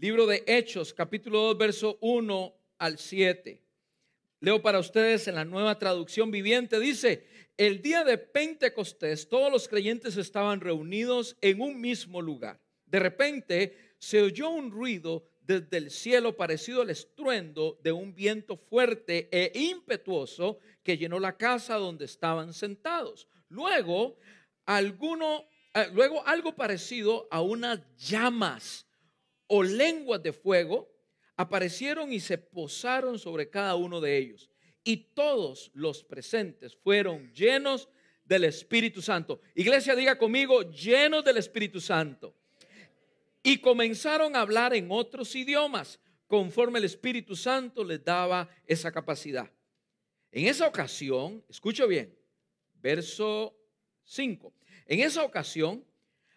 Libro de Hechos, capítulo 2, verso 1 al 7. Leo para ustedes en la nueva traducción viviente. Dice, el día de Pentecostés todos los creyentes estaban reunidos en un mismo lugar. De repente se oyó un ruido desde el cielo parecido al estruendo de un viento fuerte e impetuoso que llenó la casa donde estaban sentados. Luego, alguno, eh, luego algo parecido a unas llamas o lenguas de fuego aparecieron y se posaron sobre cada uno de ellos. Y todos los presentes fueron llenos del Espíritu Santo. Iglesia, diga conmigo, llenos del Espíritu Santo. Y comenzaron a hablar en otros idiomas, conforme el Espíritu Santo les daba esa capacidad. En esa ocasión, escucho bien, verso 5. En esa ocasión,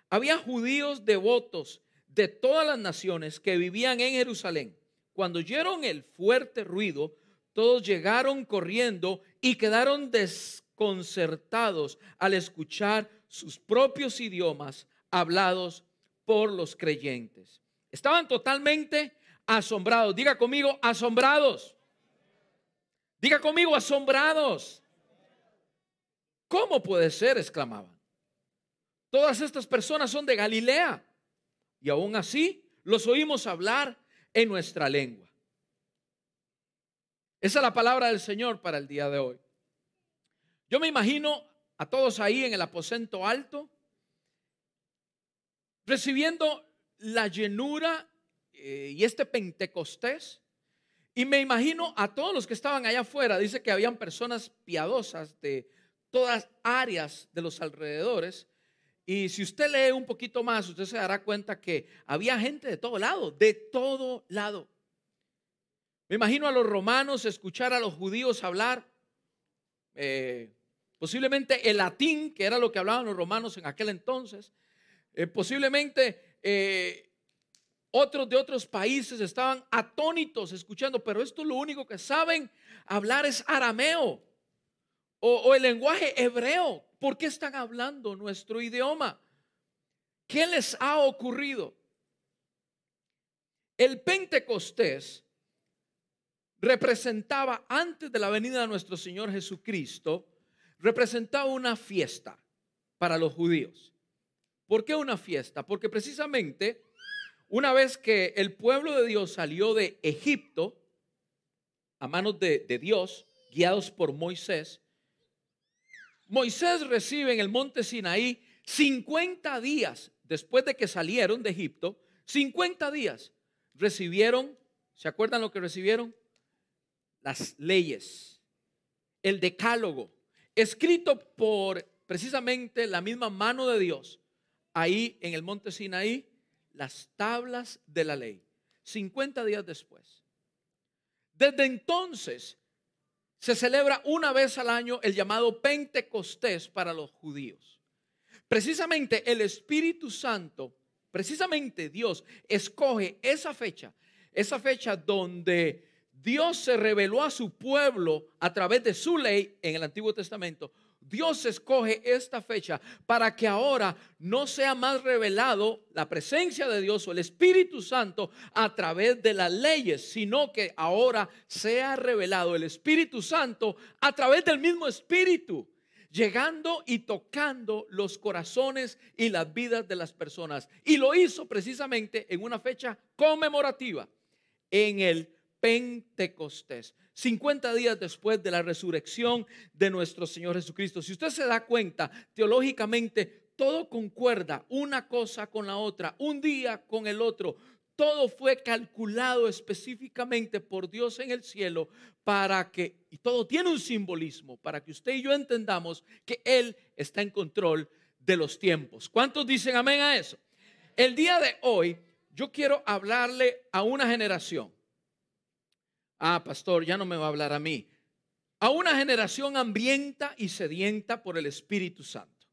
había judíos devotos de todas las naciones que vivían en Jerusalén. Cuando oyeron el fuerte ruido, todos llegaron corriendo y quedaron desconcertados al escuchar sus propios idiomas hablados por los creyentes. Estaban totalmente asombrados. Diga conmigo, asombrados. Diga conmigo, asombrados. ¿Cómo puede ser? exclamaban. Todas estas personas son de Galilea y aún así los oímos hablar en nuestra lengua. Esa es la palabra del Señor para el día de hoy. Yo me imagino a todos ahí en el aposento alto, recibiendo la llenura eh, y este Pentecostés. Y me imagino a todos los que estaban allá afuera, dice que habían personas piadosas de todas áreas de los alrededores, y si usted lee un poquito más, usted se dará cuenta que había gente de todo lado, de todo lado. Me imagino a los romanos escuchar a los judíos hablar, eh, posiblemente el latín, que era lo que hablaban los romanos en aquel entonces, eh, posiblemente eh, otros de otros países estaban atónitos escuchando, pero esto lo único que saben hablar es arameo o el lenguaje hebreo. ¿Por qué están hablando nuestro idioma? ¿Qué les ha ocurrido? El Pentecostés representaba, antes de la venida de nuestro Señor Jesucristo, representaba una fiesta para los judíos. ¿Por qué una fiesta? Porque precisamente una vez que el pueblo de Dios salió de Egipto a manos de, de Dios, guiados por Moisés, Moisés recibe en el monte Sinaí 50 días después de que salieron de Egipto, 50 días recibieron, ¿se acuerdan lo que recibieron? Las leyes, el decálogo, escrito por precisamente la misma mano de Dios, ahí en el monte Sinaí, las tablas de la ley, 50 días después. Desde entonces, se celebra una vez al año el llamado Pentecostés para los judíos. Precisamente el Espíritu Santo, precisamente Dios, escoge esa fecha, esa fecha donde Dios se reveló a su pueblo a través de su ley en el Antiguo Testamento Dios escoge esta fecha para que ahora no sea más revelado la presencia de Dios o el Espíritu Santo a través de las leyes, sino que ahora sea revelado el Espíritu Santo a través del mismo Espíritu, llegando y tocando los corazones y las vidas de las personas. Y lo hizo precisamente en una fecha conmemorativa, en el Pentecostés. 50 días después de la resurrección de nuestro Señor Jesucristo. Si usted se da cuenta, teológicamente todo concuerda una cosa con la otra, un día con el otro. Todo fue calculado específicamente por Dios en el cielo para que, y todo tiene un simbolismo, para que usted y yo entendamos que Él está en control de los tiempos. ¿Cuántos dicen amén a eso? El día de hoy yo quiero hablarle a una generación ah, pastor, ya no me va a hablar a mí. A una generación hambrienta y sedienta por el Espíritu Santo.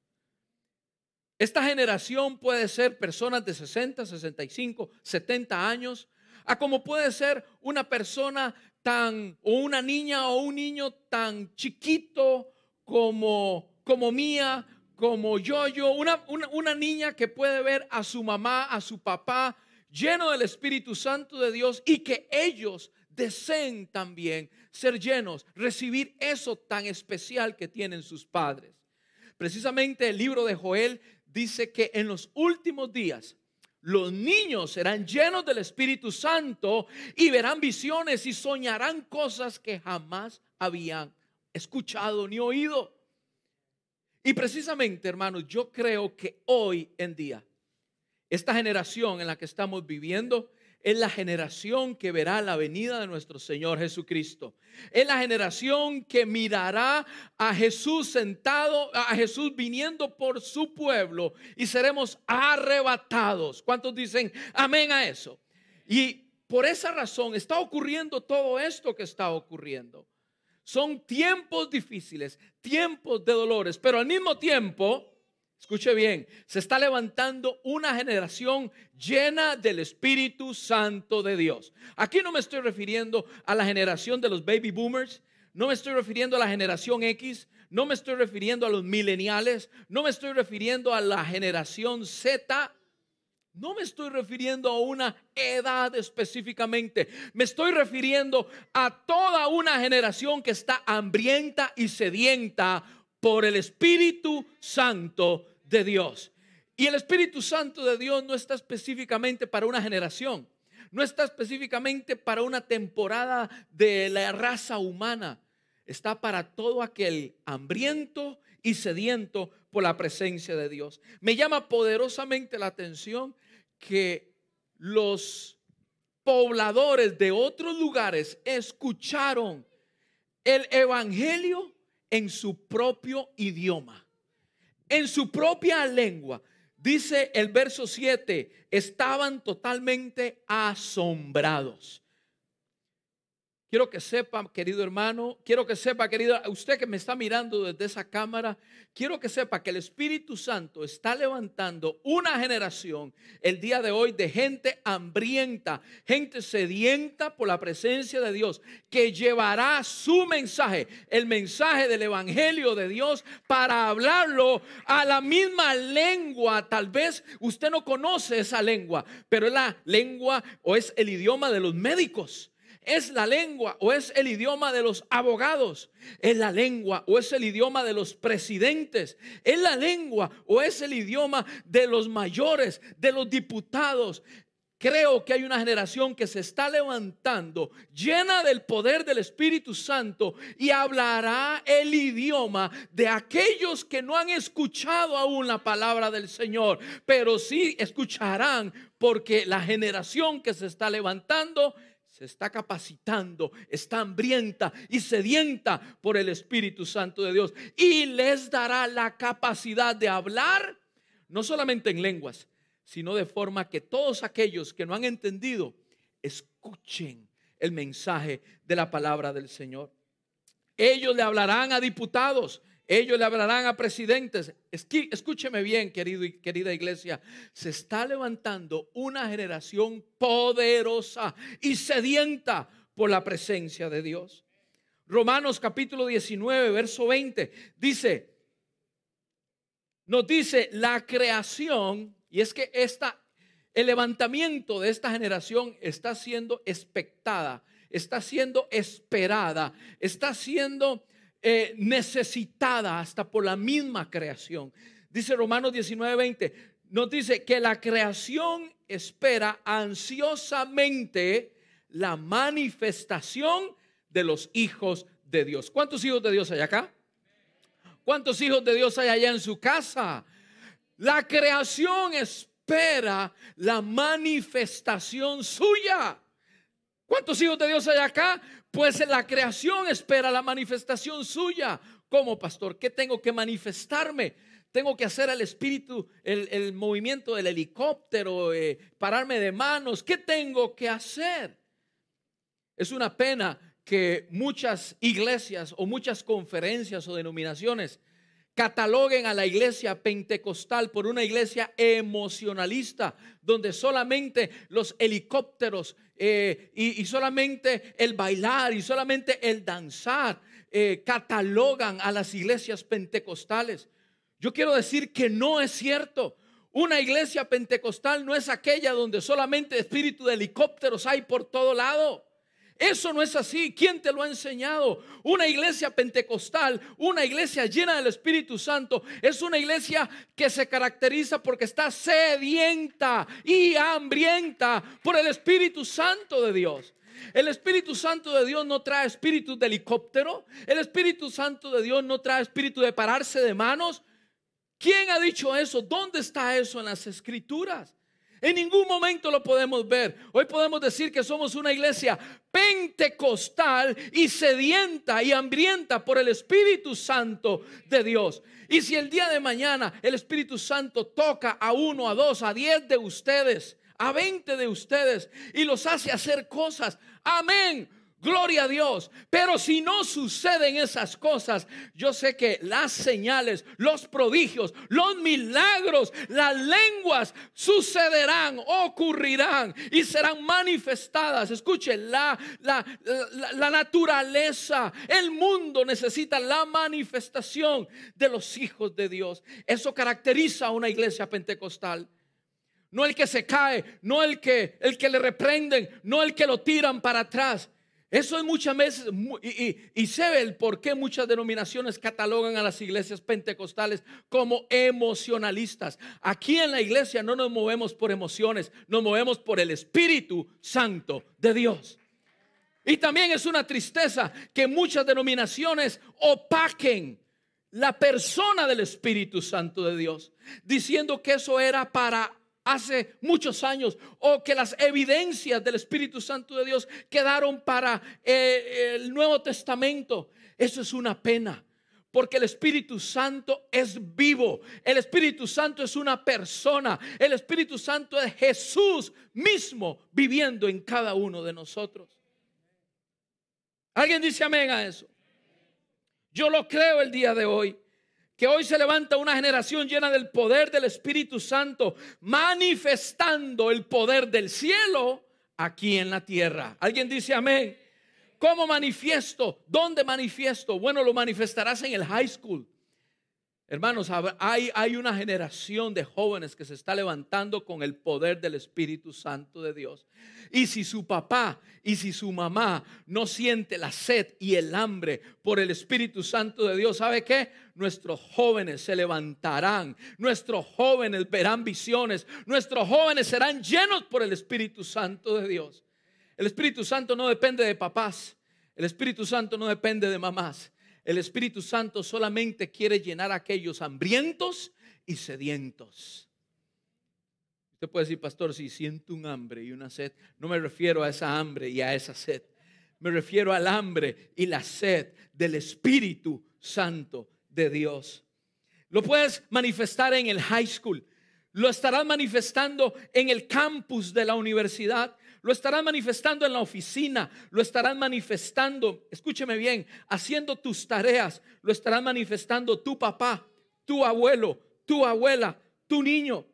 Esta generación puede ser personas de 60, 65, 70 años, a como puede ser una persona tan, o una niña o un niño tan chiquito como, como mía, como yo, yo, una, una, una niña que puede ver a su mamá, a su papá, llenos del Espíritu Santo de Dios y que ellos deseen también ser llenos, recibir eso tan especial que tienen sus padres. Precisamente el libro de Joel dice que en los últimos días los niños serán llenos del Espíritu Santo y verán visiones y soñarán cosas que jamás habían escuchado ni oído. Y precisamente, hermanos, yo creo que hoy en día, esta generación en la que estamos viviendo es la generación que verá la venida de nuestro Señor Jesucristo. Es la generación que mirará a Jesús sentado, a Jesús viniendo por su pueblo y seremos arrebatados. ¿Cuántos dicen amén a eso? Y por esa razón está ocurriendo todo esto que está ocurriendo. Son tiempos difíciles, tiempos de dolores, pero al mismo tiempo Escuche bien, se está levantando una generación llena del Espíritu Santo de Dios. Aquí no me estoy refiriendo a la generación de los baby boomers, no me estoy refiriendo a la generación X, no me estoy refiriendo a los mileniales, no me estoy refiriendo a la generación Z, no me estoy refiriendo a una edad específicamente, me estoy refiriendo a toda una generación que está hambrienta y sedienta por el Espíritu Santo de Dios. Y el Espíritu Santo de Dios no está específicamente para una generación, no está específicamente para una temporada de la raza humana, está para todo aquel hambriento y sediento por la presencia de Dios. Me llama poderosamente la atención que los pobladores de otros lugares escucharon el Evangelio en su propio idioma en su propia lengua. Dice el verso 7, estaban totalmente asombrados. Quiero que sepa, querido hermano, quiero que sepa, querido, usted que me está mirando desde esa cámara, quiero que sepa que el Espíritu Santo está levantando una generación el día de hoy de gente hambrienta, gente sedienta por la presencia de Dios, que llevará su mensaje, el mensaje del Evangelio de Dios, para hablarlo a la misma lengua. Tal vez usted no conoce esa lengua, pero es la lengua o es el idioma de los médicos es la lengua o es el idioma de los abogados, es la lengua o es el idioma de los presidentes, es la lengua o es el idioma de los mayores, de los diputados. Creo que hay una generación que se está levantando llena del poder del Espíritu Santo y hablará el idioma de aquellos que no han escuchado aún la palabra del Señor, pero sí escucharán porque la generación que se está levantando se está capacitando, está hambrienta y sedienta por el Espíritu Santo de Dios. Y les dará la capacidad de hablar, no solamente en lenguas, sino de forma que todos aquellos que no han entendido, escuchen el mensaje de la palabra del Señor. Ellos le hablarán a diputados, ellos le hablarán a presidentes. Escúcheme bien, querido y querida iglesia. Se está levantando una generación poderosa y sedienta por la presencia de Dios. Romanos capítulo 19, verso 20 dice, nos dice la creación, y es que esta, el levantamiento de esta generación está siendo expectada, está siendo esperada, está siendo eh, necesitada hasta por la misma creación. Dice Romanos 19:20, nos dice que la creación espera ansiosamente la manifestación de los hijos de Dios. ¿Cuántos hijos de Dios hay acá? ¿Cuántos hijos de Dios hay allá en su casa? La creación espera la manifestación suya. ¿Cuántos hijos de Dios hay acá? Pues la creación espera la manifestación suya. Como pastor, ¿qué tengo que manifestarme? Tengo que hacer al espíritu el, movimiento del helicóptero, eh, pararme de manos. ¿Qué tengo que hacer? Es una pena que muchas iglesias o muchas conferencias o denominaciones cataloguen a la iglesia pentecostal por una iglesia emocionalista, donde solamente los helicópteros eh, y, solamente el bailar y solamente el danzar eh, catalogan a las iglesias pentecostales. Yo quiero decir que no es cierto. Una iglesia pentecostal no es aquella donde solamente espíritu de helicópteros hay por todo lado. Eso no es así. ¿Quién te lo ha enseñado? Una iglesia pentecostal, una iglesia llena del Espíritu Santo, es una iglesia que se caracteriza porque está sedienta y hambrienta por el Espíritu Santo de Dios. El Espíritu Santo de Dios no trae espíritu de helicóptero. El Espíritu Santo de Dios no trae espíritu de pararse de manos. ¿Quién ha dicho eso? ¿Dónde está eso en las escrituras? En ningún momento lo podemos ver. Hoy podemos decir que somos una iglesia pentecostal y sedienta y hambrienta por el Espíritu Santo de Dios. Y si el día de mañana el Espíritu Santo toca a uno, a dos, a diez de ustedes, a veinte de ustedes y los hace hacer cosas, amén. Gloria a Dios. Pero si no suceden esas cosas, yo sé que las señales, los prodigios, los milagros, las lenguas sucederán, ocurrirán y serán manifestadas. Escuche, la, la, la, naturaleza, el mundo necesita la manifestación de los hijos de Dios. Eso caracteriza a una iglesia pentecostal. No el que se cae, no el que, el que le reprenden, no el que lo tiran para atrás eso es muchas veces, y, se ve el por qué muchas denominaciones catalogan a las iglesias pentecostales como emocionalistas. Aquí en la iglesia no nos movemos por emociones, nos movemos por el Espíritu Santo de Dios. Y también es una tristeza que muchas denominaciones opaquen la persona del Espíritu Santo de Dios, diciendo que eso era para hace muchos años o que las evidencias del Espíritu Santo de Dios quedaron para eh, el Nuevo Testamento. Eso es una pena. Porque el Espíritu Santo es vivo. El Espíritu Santo es una persona. El Espíritu Santo es Jesús mismo viviendo en cada uno de nosotros. ¿Alguien dice amén a eso? Yo lo creo el día de hoy que hoy se levanta una generación llena del poder del Espíritu Santo, manifestando el poder del cielo aquí en la tierra. ¿Alguien dice amén? ¿Cómo manifiesto? ¿Dónde manifiesto? Bueno, lo manifestarás en el high school. Hermanos, hay, hay una generación de jóvenes que se está levantando con el poder del Espíritu Santo de Dios. Y si su papá y si su mamá no siente la sed y el hambre por el Espíritu Santo de Dios, ¿sabe qué? Nuestros jóvenes se levantarán, nuestros jóvenes verán visiones, nuestros jóvenes serán llenos por el Espíritu Santo de Dios. El Espíritu Santo no depende de papás, el Espíritu Santo no depende de mamás. El Espíritu Santo solamente quiere llenar a aquellos hambrientos y sedientos. Usted puede decir, pastor, si siento un hambre y una sed, no me refiero a esa hambre y a esa sed. Me refiero al hambre y la sed del Espíritu Santo de Dios. Lo puedes manifestar en el high school. Lo estarás manifestando en el campus de la universidad lo estarán manifestando en la oficina, lo estarán manifestando, escúcheme bien, haciendo tus tareas, lo estarán manifestando tu papá, tu abuelo, tu abuela, tu niño.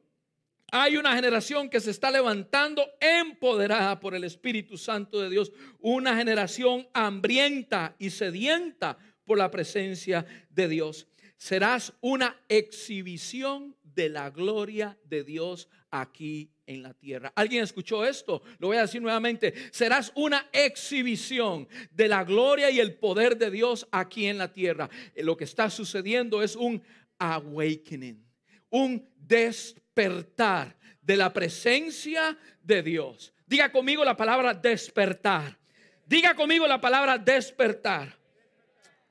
Hay una generación que se está levantando empoderada por el Espíritu Santo de Dios, una generación hambrienta y sedienta por la presencia de Dios. Serás una exhibición de la gloria de Dios aquí en la tierra. ¿Alguien escuchó esto? Lo voy a decir nuevamente. Serás una exhibición de la gloria y el poder de Dios aquí en la tierra. Eh, lo que está sucediendo es un awakening, un despertar de la presencia de Dios. Diga conmigo la palabra despertar. Diga conmigo la palabra despertar.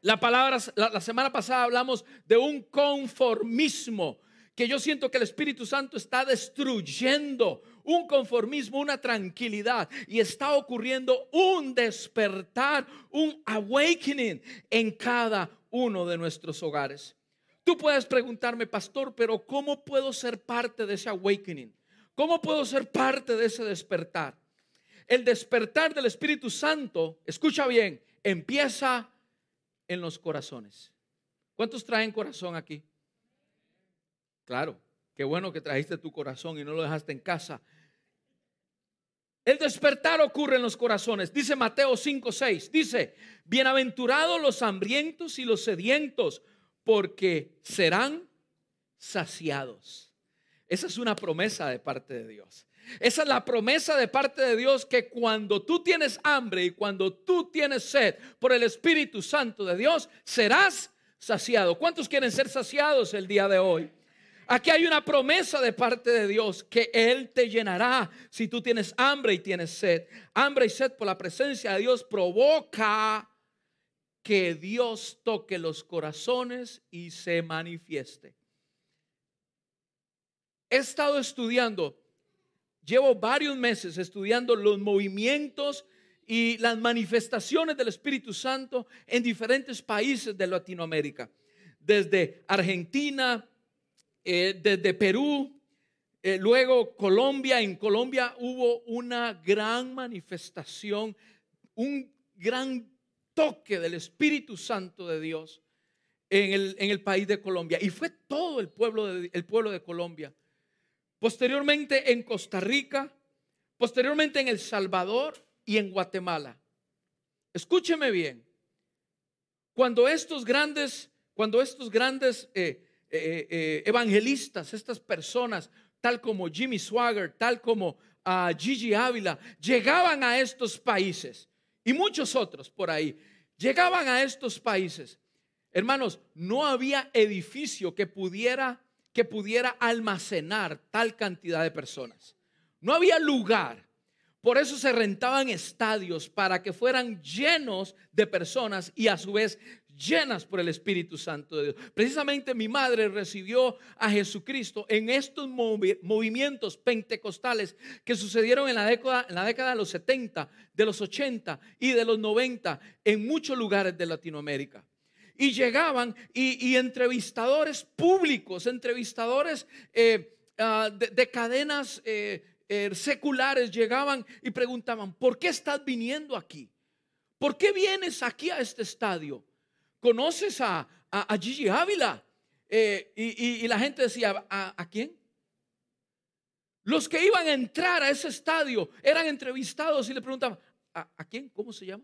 La palabra, la semana pasada hablamos de un conformismo que yo siento que el Espíritu Santo está destruyendo un conformismo, una tranquilidad y está ocurriendo un despertar, un awakening en cada uno de nuestros hogares. Tú puedes preguntarme, pastor, pero ¿cómo puedo ser parte de ese awakening? ¿Cómo puedo ser parte de ese despertar? El despertar del Espíritu Santo, escucha bien, empieza en los corazones. ¿Cuántos traen corazón aquí? Claro, qué bueno que trajiste tu corazón y no lo dejaste en casa. El despertar ocurre en los corazones. Dice Mateo 5, 6. Dice, bienaventurados los hambrientos y los sedientos, porque serán saciados. Esa es una promesa de parte de Dios. Esa es la promesa de parte de Dios que cuando tú tienes hambre y cuando tú tienes sed por el Espíritu Santo de Dios, serás saciado. ¿Cuántos quieren ser saciados el día de hoy? Aquí hay una promesa de parte de Dios que Él te llenará si tú tienes hambre y tienes sed. Hambre y sed por la presencia de Dios provoca que Dios toque los corazones y se manifieste. He estado estudiando, llevo varios meses estudiando los movimientos y las manifestaciones del Espíritu Santo en diferentes países de Latinoamérica, desde Argentina, eh, desde Perú, eh, luego Colombia. En Colombia hubo una gran manifestación, un gran toque del Espíritu Santo de Dios en el, país de Colombia. Y fue todo el pueblo de Colombia. Posteriormente en Costa Rica, posteriormente en El Salvador y en Guatemala. Escúcheme bien. Cuando estos grandes, cuando estos grandes eh, eh, eh, evangelistas, estas personas, tal como Jimmy Swagger, tal como a Gigi Ávila, llegaban a estos países y muchos otros por ahí, llegaban a estos países. Hermanos, no había edificio que pudiera que pudiera almacenar tal cantidad de personas. No había lugar. Por eso se rentaban estadios para que fueran llenos de personas y a su vez llenas por el Espíritu Santo de Dios. Precisamente mi madre recibió a Jesucristo en estos movimientos pentecostales que sucedieron en la, década, en la década de los 70, de los 80 y de los 90 en muchos lugares de Latinoamérica. Y llegaban y, entrevistadores públicos, entrevistadores eh, ah, de, cadenas eh, eh, seculares llegaban y preguntaban, ¿por qué estás viniendo aquí? ¿Por qué vienes aquí a este estadio? ¿conoces a, Gigi Ávila? Y, la gente decía, ¿a, quién? Los que iban a entrar a ese estadio eran entrevistados y le preguntaban, ¿a, quién? ¿Cómo se llama?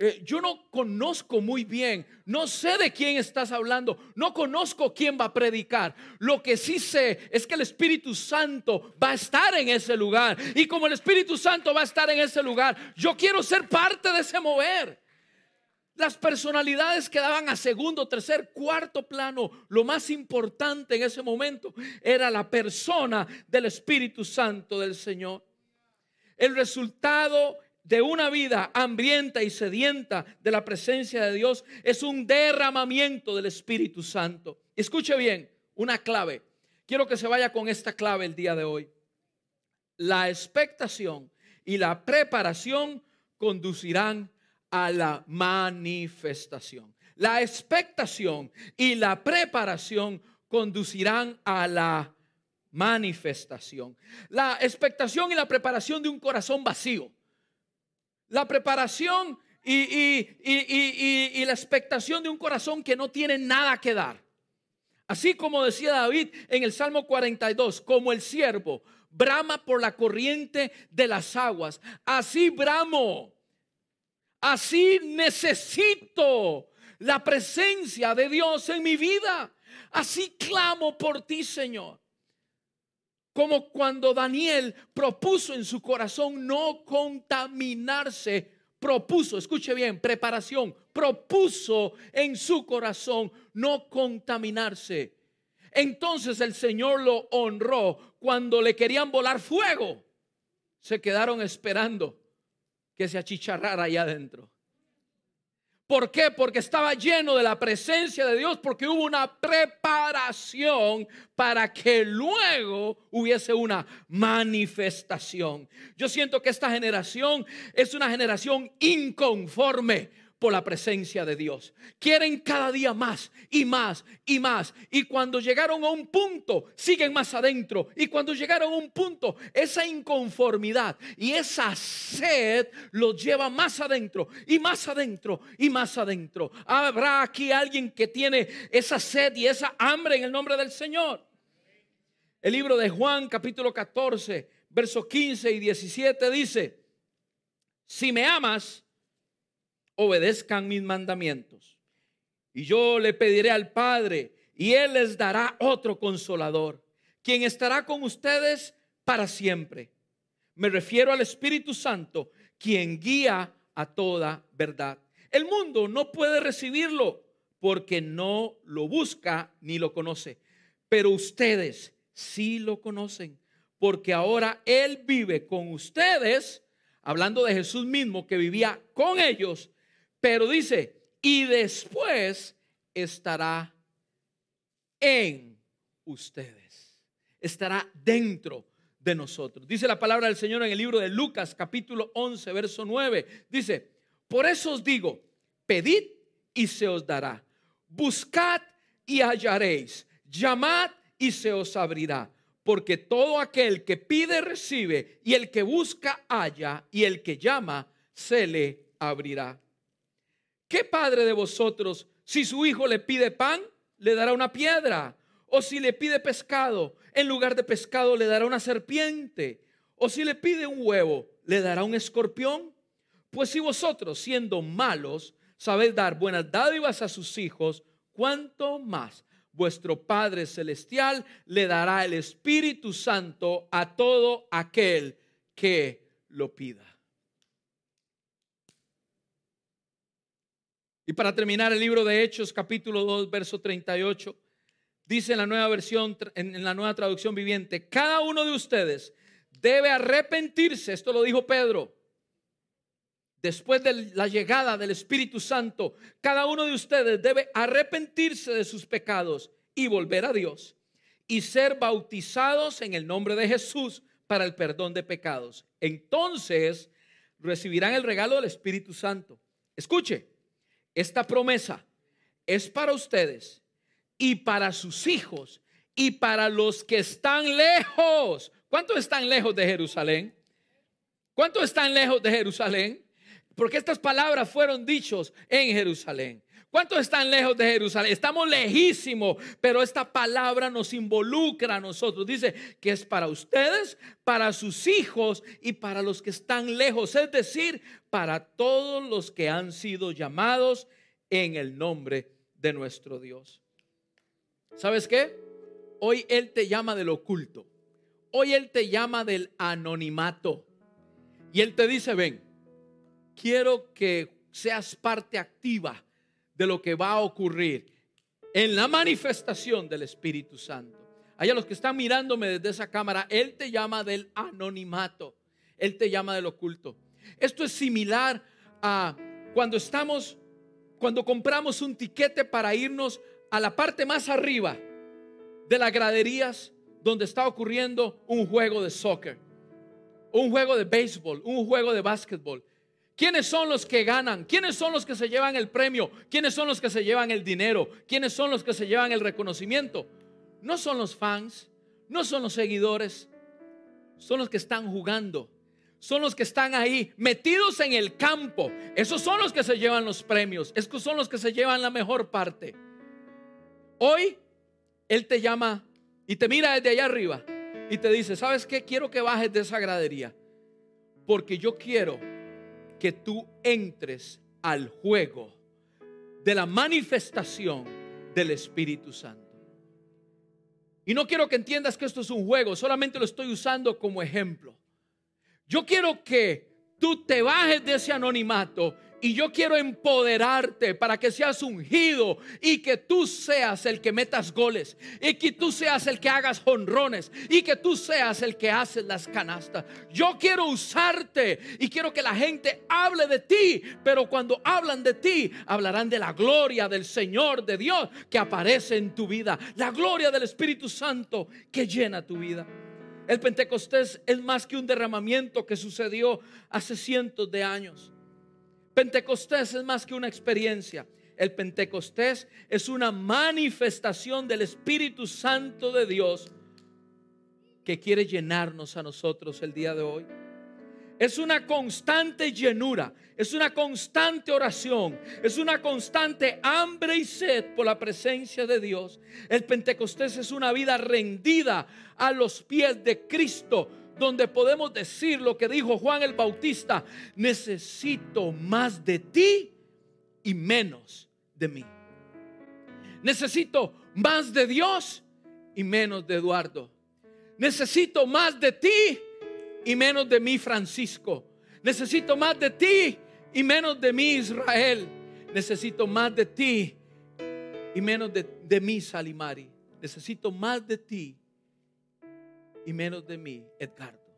Eh, yo no conozco muy bien, no sé de quién estás hablando, no conozco quién va a predicar. Lo que sí sé es que el Espíritu Santo va a estar en ese lugar. Y como el Espíritu Santo va a estar en ese lugar, yo quiero ser parte de ese mover. Las personalidades quedaban a segundo, tercer, cuarto plano. Lo más importante en ese momento era la persona del Espíritu Santo del Señor. El resultado de una vida hambrienta y sedienta de la presencia de Dios es un derramamiento del Espíritu Santo. Escuche bien, una clave. Quiero que se vaya con esta clave el día de hoy. La expectación y la preparación conducirán a la manifestación. La expectación y la preparación conducirán a la manifestación. La expectación y la preparación de un corazón vacío. La preparación y, la expectación de un corazón que no tiene nada que dar. Así como decía David en el Salmo 42, como el siervo brama por la corriente de las aguas, así bramo Así necesito la presencia de Dios en mi vida. Así clamo por ti, Señor. Como cuando Daniel propuso en su corazón no contaminarse, propuso, escuche bien, preparación, propuso en su corazón no contaminarse. Entonces el Señor lo honró cuando le querían volar fuego. Se quedaron esperando que se achicharrara allá adentro. ¿Por qué? Porque estaba lleno de la presencia de Dios, porque hubo una preparación para que luego hubiese una manifestación. Yo siento que esta generación es una generación inconforme por la presencia de Dios. Quieren cada día más y más y más. Y cuando llegaron a un punto, siguen más adentro. Y cuando llegaron a un punto, esa inconformidad y esa sed los lleva más adentro y más adentro y más adentro. Habrá aquí alguien que tiene esa sed y esa hambre en el nombre del Señor. El libro de Juan capítulo 14, versos 15 y 17 dice, si me amas, obedezcan mis mandamientos. Y yo le pediré al Padre y Él les dará otro consolador quien estará con ustedes para siempre. Me refiero al Espíritu Santo, quien guía a toda verdad. El mundo no puede recibirlo porque no lo busca ni lo conoce. Pero ustedes sí lo conocen, porque ahora Él vive con ustedes, hablando de Jesús mismo que vivía con ellos, pero dice, y después estará en ustedes, estará dentro de nosotros. Dice la palabra del Señor en el libro de Lucas capítulo 11, verso 9. Dice, por eso os digo, pedid y se os dará. Buscad y hallaréis. Llamad y se os abrirá. Porque todo aquel que pide recibe, y el que busca halla, y el que llama se le abrirá. ¿Qué padre de vosotros, si su hijo le pide pan, le dará una piedra? O si le pide pescado, en lugar de pescado le dará una serpiente. O si le pide un huevo, le dará un escorpión. Pues si vosotros, siendo malos, sabéis dar buenas dádivas a sus hijos, ¿cuánto más vuestro Padre Celestial le dará el Espíritu Santo a todo aquel que lo pida. Y para terminar el libro de Hechos, capítulo 2, verso 38, dice en la nueva versión, en la nueva traducción viviente, cada uno de ustedes debe arrepentirse, esto lo dijo Pedro, después de la llegada del Espíritu Santo, cada uno de ustedes debe arrepentirse de sus pecados y volver a Dios y ser bautizados en el nombre de Jesús para el perdón de pecados. Entonces recibirán el regalo del Espíritu Santo. Escuche, esta promesa es para ustedes y para sus hijos y para los que están lejos. ¿Cuántos están lejos de Jerusalén? ¿Cuántos están lejos de Jerusalén? Porque estas palabras fueron dichos en Jerusalén. ¿Cuántos están lejos de Jerusalén? Estamos lejísimos, pero esta palabra nos involucra a nosotros. Dice que es para ustedes, para sus hijos y para los que están lejos, es decir, para todos los que han sido llamados en el nombre de nuestro Dios. ¿Sabes qué? Hoy Él te llama del oculto. Hoy Él te llama del anonimato. Y Él te dice, ven, quiero que seas parte activa de lo que va a ocurrir en la manifestación del Espíritu Santo. Allá los que están mirándome desde esa cámara, Él te llama del anonimato, Él te llama del oculto. Esto es similar a cuando estamos, cuando compramos un tiquete para irnos a la parte más arriba de las graderías donde está ocurriendo un juego de soccer, un juego de béisbol, un juego de básquetbol. ¿Quiénes son los que ganan? ¿Quiénes son los que se llevan el premio? ¿Quiénes son los que se llevan el dinero? ¿Quiénes son los que se llevan el reconocimiento? No son los fans, no son los seguidores, son los que están jugando, son los que están ahí metidos en el campo. Esos son los que se llevan los premios, esos son los que se llevan la mejor parte. Hoy Él te llama y te mira desde allá arriba y te dice, ¿sabes qué? Quiero que bajes de esa gradería porque yo quiero que tú entres al juego de la manifestación del Espíritu Santo. Y no quiero que entiendas que esto es un juego, solamente lo estoy usando como ejemplo. Yo quiero que tú te bajes de ese anonimato y yo quiero empoderarte para que seas ungido y que tú seas el que metas goles y que tú seas el que hagas honrones y que tú seas el que haces las canastas. Yo quiero usarte y quiero que la gente hable de ti, pero cuando hablan de ti, hablarán de la gloria del Señor, de Dios que aparece en tu vida, la gloria del Espíritu Santo que llena tu vida. El Pentecostés es más que un derramamiento que sucedió hace cientos de años. Pentecostés es más que una experiencia. El Pentecostés es una manifestación del Espíritu Santo de Dios que quiere llenarnos a nosotros el día de hoy. Es una constante llenura, es una constante oración, es una constante hambre y sed por la presencia de Dios. El Pentecostés es una vida rendida a los pies de Cristo, donde podemos decir lo que dijo Juan el Bautista, necesito más de ti y menos de mí. Necesito más de Dios y menos de Eduardo. Necesito más de ti y menos de mí, Francisco. Necesito más de ti y menos de mí, Israel. Necesito más de ti y menos de, mí, Salimari. Necesito más de ti y menos de mí, Edgardo.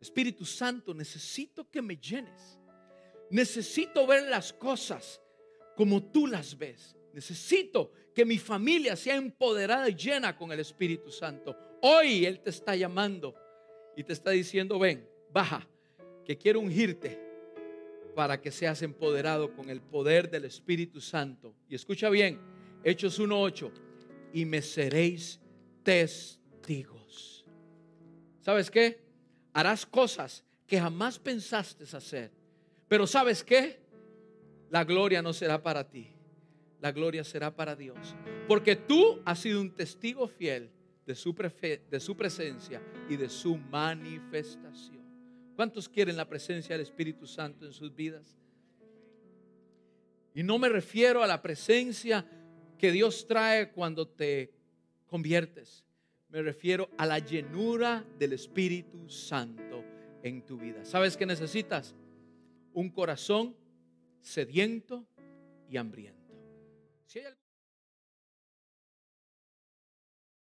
Espíritu Santo, necesito que me llenes. Necesito ver las cosas como tú las ves. Necesito que mi familia sea empoderada y llena con el Espíritu Santo. Hoy Él te está llamando y te está diciendo, ven, baja, que quiero ungirte para que seas empoderado con el poder del Espíritu Santo. Y escucha bien, Hechos 1.8, y me seréis testigos. ¿Sabes qué? Harás cosas que jamás pensaste hacer. Pero ¿sabes qué? La gloria no será para ti. La gloria será para Dios. Porque tú has sido un testigo fiel de su, de su presencia y de su manifestación. ¿Cuántos quieren la presencia del Espíritu Santo en sus vidas? Y no me refiero a la presencia que Dios trae cuando te conviertes. Me refiero a la llenura del Espíritu Santo en tu vida. ¿Sabes qué necesitas? Un corazón sediento y hambriento. Hay